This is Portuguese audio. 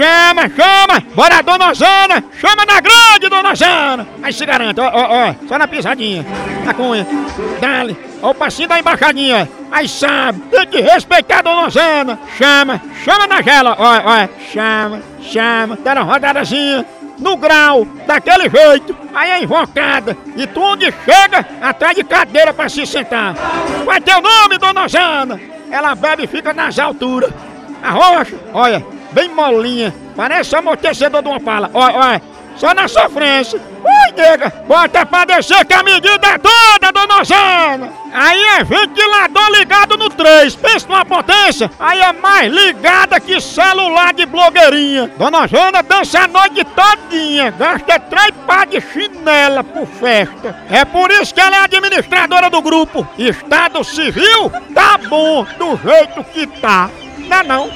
chama, chama! Bora, dona Osana! Chama na grande, dona Osana! Aí se garanta, ó, ó, ó, só na pisadinha. Na cunha. Dale. Ó o passinho da embaixadinha. Aí sabe, tem que respeitar a dona Osana. Chama, chama na gela, ó, ó. Chama, chama. Dá uma rodadazinha. No grau, daquele jeito. Aí é invocada. E tu onde chega, atrás de cadeira pra se sentar. Qual é teu nome, dona Osana? Ela bebe e fica nas alturas. A olha, bem molinha. Parece amortecedor de uma pala. Olha, olha, só na sofrência. Ui, nega, bota pra descer que a medida é toda, dona Osana. Aí é ventilador ligado no 3. Pensa numa potência. Aí é mais ligada que celular de blogueirinha. Dona Osana dança a noite todinha. Gasta três pá de chinela por festa. É por isso que ela é administradora do grupo. Estado civil tá bom do jeito que tá. Não é não.